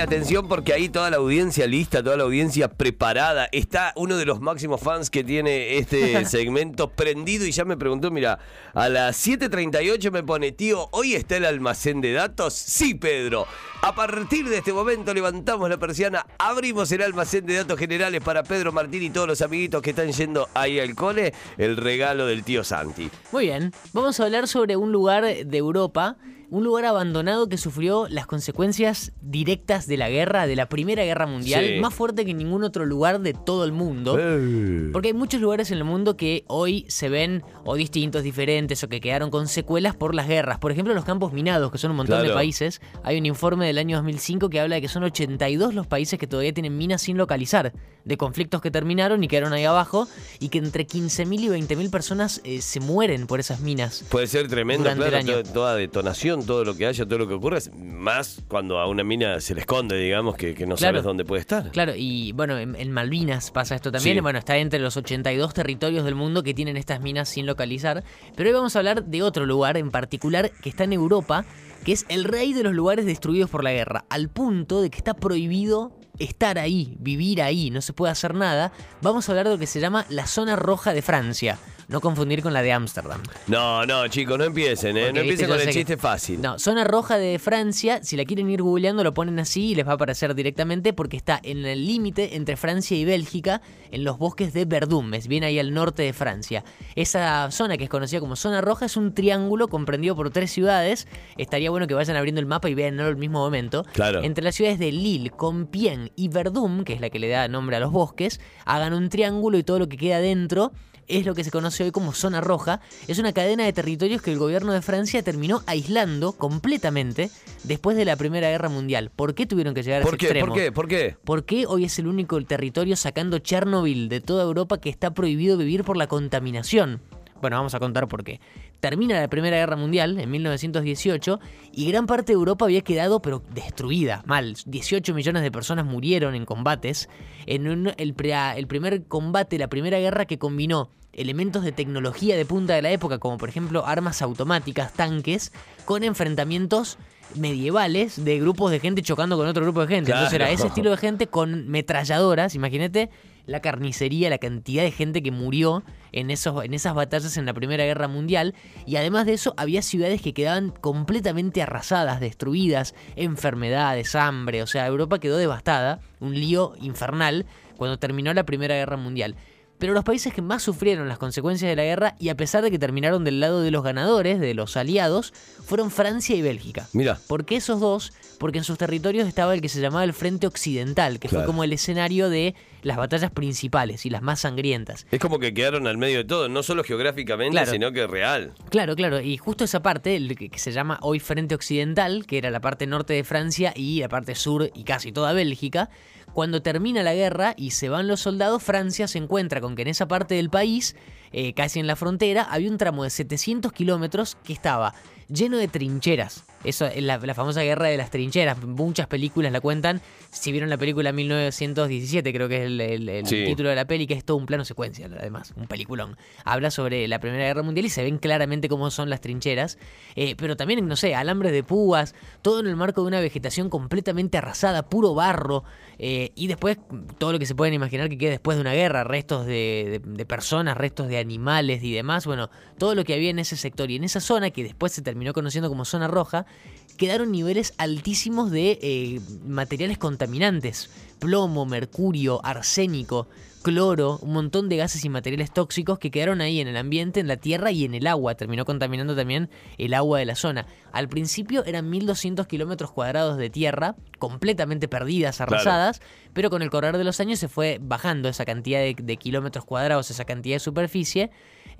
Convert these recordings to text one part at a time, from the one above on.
Atención porque ahí toda la audiencia lista, toda la audiencia preparada. Está uno de los máximos fans que tiene este segmento prendido y ya me preguntó, mira, a las 7.38 me pone, tío, ¿hoy está el almacén de datos? Sí, Pedro. A partir de este momento levantamos la persiana, abrimos el almacén de datos generales para Pedro Martín y todos los amiguitos que están yendo ahí al cole, el regalo del tío Santi. Muy bien, vamos a hablar sobre un lugar de Europa un lugar abandonado que sufrió las consecuencias directas de la guerra, de la Primera Guerra Mundial, más fuerte que ningún otro lugar de todo el mundo. Porque hay muchos lugares en el mundo que hoy se ven o distintos, diferentes o que quedaron con secuelas por las guerras. Por ejemplo, los campos minados, que son un montón de países. Hay un informe del año 2005 que habla de que son 82 los países que todavía tienen minas sin localizar, de conflictos que terminaron y quedaron ahí abajo, y que entre 15.000 y 20.000 personas eh, se mueren por esas minas. Puede ser tremendo, claro, toda detonación todo lo que haya, todo lo que ocurra, más cuando a una mina se le esconde, digamos, que, no sabes dónde puede estar. Claro, y bueno, en, Malvinas pasa esto también. Bueno, está entre los 82 territorios del mundo que tienen estas minas sin localizar. Pero hoy vamos a hablar de otro lugar en particular que está en Europa, que es el rey de los lugares destruidos por la guerra, al punto de que está prohibido estar ahí, vivir ahí, no se puede hacer nada. Vamos a hablar de lo que se llama la zona roja de Francia. No confundir con la de Ámsterdam. No, no, chicos, no empiecen, ¿eh? no empiecen con el chiste fácil. No, zona roja de Francia, si la quieren ir googleando, lo ponen así y les va a aparecer directamente porque está en el límite entre Francia y Bélgica, en los bosques de Verdun, es bien ahí al norte de Francia. Esa zona que es conocida como zona roja es un triángulo comprendido por tres ciudades. Estaría bueno que vayan abriendo el mapa y vean al mismo momento. Claro. Entre las ciudades de Lille, Compiègne y Verdun, que es la que le da nombre a los bosques, hagan un triángulo y todo lo que queda dentro es lo que se conoce hoy como zona roja. Es una cadena de territorios que el gobierno de Francia terminó aislando completamente después de la Primera Guerra Mundial. ¿Por qué tuvieron que llegar a ese extremo? ¿Por qué? ¿Por qué? Porque hoy es el único territorio sacando Chernobyl de toda Europa que está prohibido vivir por la contaminación. Bueno, vamos a contar por qué. Termina la Primera Guerra Mundial en 1918 y gran parte de Europa había quedado pero destruida, mal. 18 millones de personas murieron en combates. En el, el primer combate, la Primera Guerra que combinó elementos de tecnología de punta de la época, como por ejemplo armas automáticas, tanques, con enfrentamientos medievales de grupos de gente chocando con otro grupo de gente. Entonces era ese estilo de gente con metralladoras, imagínate la carnicería, la cantidad de gente que murió en, esos, en esas batallas en la Primera Guerra Mundial. Y además de eso, había ciudades que quedaban completamente arrasadas, destruidas, enfermedades, hambre. O sea, Europa quedó devastada, un lío infernal, cuando terminó la Primera Guerra Mundial. Pero los países que más sufrieron las consecuencias de la guerra, y a pesar de que terminaron del lado de los ganadores, de los aliados, fueron Francia y Bélgica. Mira. ¿Por qué esos dos? Porque en sus territorios estaba el que se llamaba el Frente Occidental, que fue como el escenario de las batallas principales y las más sangrientas. Es como que quedaron al medio de todo, no solo geográficamente, sino que real. Claro, claro. Y justo esa parte, el que se llama hoy Frente Occidental, que era la parte norte de Francia y la parte sur y casi toda Bélgica, cuando termina la guerra y se van los soldados, Francia se encuentra con que en esa parte del país, eh, casi en la frontera, había un tramo de 700 kilómetros que estaba lleno de trincheras. Eso es la, famosa guerra de las trincheras. Muchas películas la cuentan. Si vieron la película 1917, creo que es el, título de la peli, que es todo un plano secuencia, además, un peliculón. Habla sobre la Primera Guerra Mundial y se ven claramente cómo son las trincheras. Eh, pero también, no sé, alambres de púas, todo en el marco de una vegetación completamente arrasada, puro barro. Eh, y después, todo lo que se pueden imaginar que queda después de una guerra, restos de, personas, restos de animales y demás. Bueno, todo lo que había en ese sector y en esa zona, que después se terminó conociendo como zona roja, quedaron niveles altísimos de eh, materiales contaminantes. Plomo, mercurio, arsénico, cloro, un montón de gases y materiales tóxicos que quedaron ahí en el ambiente, en la tierra y en el agua. Terminó contaminando también el agua de la zona. Al principio eran 1.200 kilómetros cuadrados de tierra, completamente perdidas, arrasadas, pero con el correr de los años se fue bajando esa cantidad de, de kilómetros cuadrados, esa cantidad de superficie.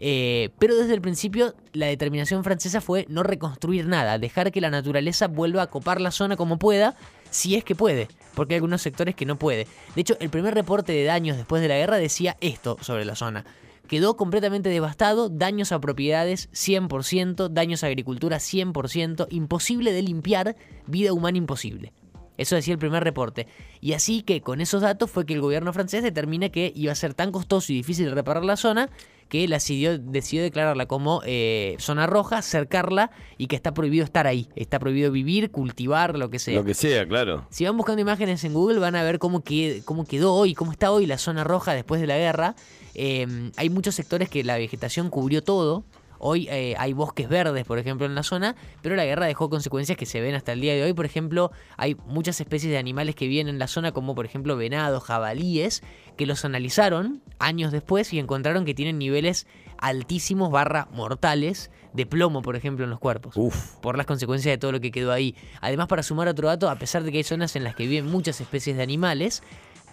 Eh, pero desde el principio la determinación francesa fue no reconstruir nada, dejar que la naturaleza vuelva a copar la zona como pueda, si es que puede, porque hay algunos sectores que no puede. De hecho, el primer reporte de daños después de la guerra decía esto sobre la zona. Quedó completamente devastado, daños a propiedades 100%, daños a agricultura 100%, imposible de limpiar, vida humana imposible. Eso decía el primer reporte. Y así que con esos datos fue que el gobierno francés determina que iba a ser tan costoso y difícil reparar la zona que la decidió, decidió declararla como eh, zona roja, cercarla y que está prohibido estar ahí. Está prohibido vivir, cultivar, lo que sea. Lo que sea, claro. Si van buscando imágenes en Google van a ver cómo, cómo quedó hoy, cómo está hoy la zona roja después de la guerra. Eh, hay muchos sectores que la vegetación cubrió todo. Hoy eh, hay bosques verdes, por ejemplo, en la zona, pero la guerra dejó consecuencias que se ven hasta el día de hoy. Por ejemplo, hay muchas especies de animales que viven en la zona, como por ejemplo venados, jabalíes, que los analizaron años después y encontraron que tienen niveles altísimos barra mortales de plomo, por ejemplo, en los cuerpos. Por las consecuencias de todo lo que quedó ahí. Además, para sumar otro dato, a pesar de que hay zonas en las que viven muchas especies de animales,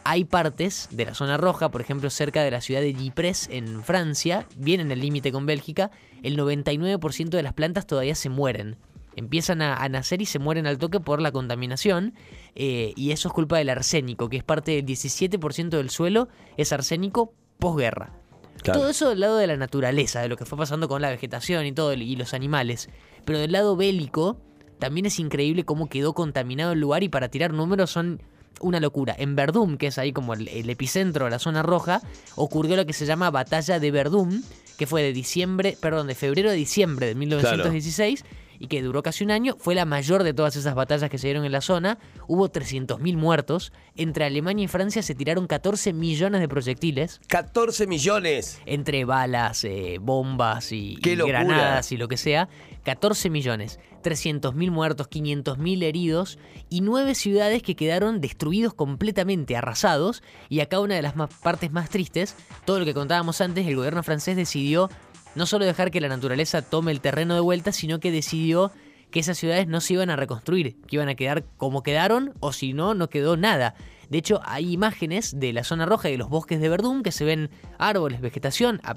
hay partes de la zona roja, por ejemplo, cerca de la ciudad de Ypres, en Francia, bien en el límite con Bélgica, el 99% de las plantas todavía se mueren. Empiezan a, nacer y se mueren al toque por la contaminación, eh, y eso es culpa del arsénico, que es parte del 17% del suelo, es arsénico posguerra. Todo eso del lado de la naturaleza, de lo que fue pasando con la vegetación y todo, y los animales. Pero del lado bélico, también es increíble cómo quedó contaminado el lugar y para tirar números son una locura. En Verdún, que es ahí como el, epicentro de la zona roja, ocurrió lo que se llama Batalla de Verdún, que fue de diciembre, perdón, de febrero a diciembre de 1916 y que duró casi un año, fue la mayor de todas esas batallas que se dieron en la zona. Hubo 300.000 muertos. Entre Alemania y Francia se tiraron 14 millones de proyectiles. ¡14 millones! Entre balas, eh, bombas y, granadas y lo que sea. 14 millones. 300.000 muertos, 500.000 heridos y nueve ciudades que quedaron destruidos completamente, arrasados. Y acá una de las partes más tristes, todo lo que contábamos antes, el gobierno francés decidió no solo dejar que la naturaleza tome el terreno de vuelta, sino que decidió que esas ciudades no se iban a reconstruir, que iban a quedar como quedaron o si no, no quedó nada. De hecho, hay imágenes de la zona roja y de los bosques de Verdún que se ven árboles, vegetación. A,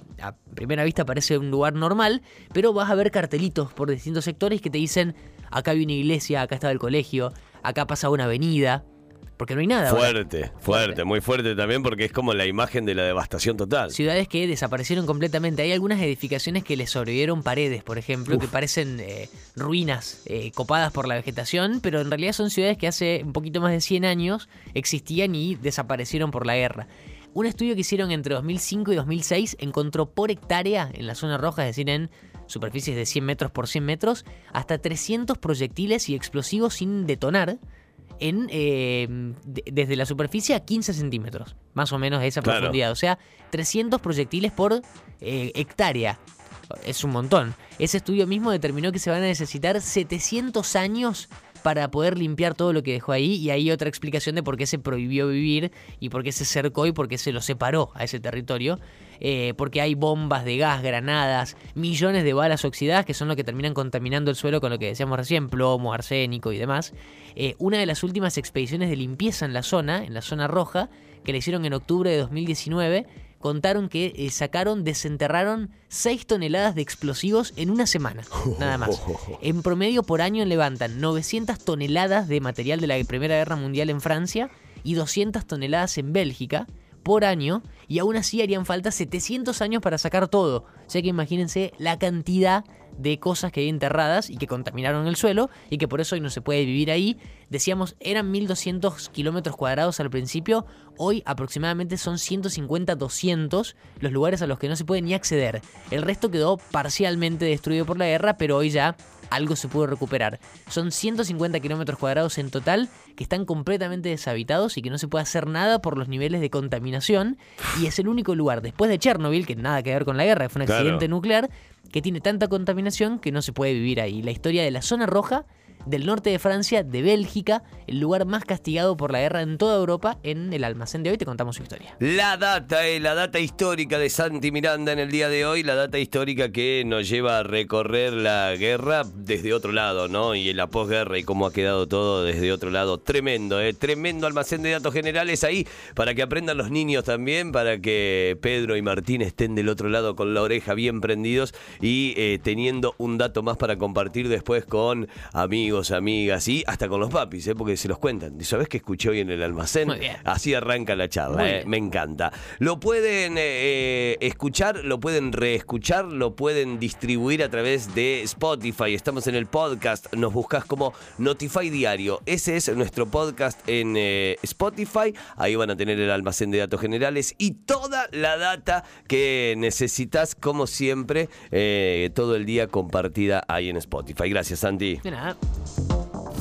primera vista parece un lugar normal, pero vas a ver cartelitos por distintos sectores que te dicen: acá hay una iglesia, acá estaba el colegio, acá pasa una avenida. Porque no hay nada. Fuerte, fuerte, muy fuerte también porque es como la imagen de la devastación total. Ciudades que desaparecieron completamente. Hay algunas edificaciones que le sobrevivieron paredes, por ejemplo, que parecen eh, ruinas eh, copadas por la vegetación, pero en realidad son ciudades que hace un poquito más de 100 años existían y desaparecieron por la guerra. Un estudio que hicieron entre 2005 y 2006 encontró por hectárea en la zona roja, es decir, en superficies de 100 metros por 100 metros, hasta 300 proyectiles y explosivos sin detonar en, eh, desde la superficie a 15 centímetros, más o menos de esa profundidad. O sea, 300 proyectiles por eh, hectárea. Es un montón. Ese estudio mismo determinó que se van a necesitar 700 años para poder limpiar todo lo que dejó ahí y hay otra explicación de por qué se prohibió vivir y por qué se cercó y por qué se lo separó a ese territorio. Eh, porque hay bombas de gas, granadas, millones de balas oxidadas que son lo que terminan contaminando el suelo con lo que decíamos recién, plomo, arsénico y demás. Eh, una de las últimas expediciones de limpieza en la zona, en la zona roja, que le hicieron en octubre de 2019, contaron que eh, sacaron, desenterraron 6 toneladas de explosivos en una semana, nada más. En promedio por año levantan 900 toneladas de material de la Primera Guerra Mundial en Francia y 200 toneladas en Bélgica por año y aún así harían falta 700 años para sacar todo. O sea que imagínense la cantidad de cosas que hay enterradas y que contaminaron el suelo y que por eso hoy no se puede vivir ahí. Decíamos, eran 1200 kilómetros cuadrados al principio, hoy aproximadamente son 150-200 los lugares a los que no se puede ni acceder. El resto quedó parcialmente destruido por la guerra, pero hoy ya algo se pudo recuperar. Son 150 kilómetros cuadrados en total que están completamente deshabitados y que no se puede hacer nada por los niveles de contaminación. Y es el único lugar, después de Chernobyl, que nada que ver con la guerra, fue un accidente nuclear, que tiene tanta contaminación que no se puede vivir ahí. La historia de la zona roja del norte de Francia, de Bélgica, el lugar más castigado por la guerra en toda Europa. En el almacén de hoy te contamos su historia. La data, eh, la data histórica de Santi Miranda en el día de hoy, la data histórica que nos lleva a recorrer la guerra desde otro lado, ¿no? Y la posguerra y cómo ha quedado todo desde otro lado. Tremendo, ¿eh? Tremendo almacén de datos generales ahí para que aprendan los niños también, para que Pedro y Martín estén del otro lado con la oreja bien prendidos y eh, teniendo un dato más para compartir después con amigos amigos, amigas y hasta con los papis, ¿eh? porque se los cuentan. ¿Sabes que escuché hoy en el almacén? Muy bien. Así arranca la charla, ¿eh? me encanta. Lo pueden eh, escuchar, lo pueden reescuchar, lo pueden distribuir a través de Spotify. Estamos en el podcast, nos buscas como Notify Diario. Ese es nuestro podcast en eh, Spotify. Ahí van a tener el almacén de datos generales y toda la data que necesitas, como siempre, eh, todo el día compartida ahí en Spotify. Gracias, Santi. De nada.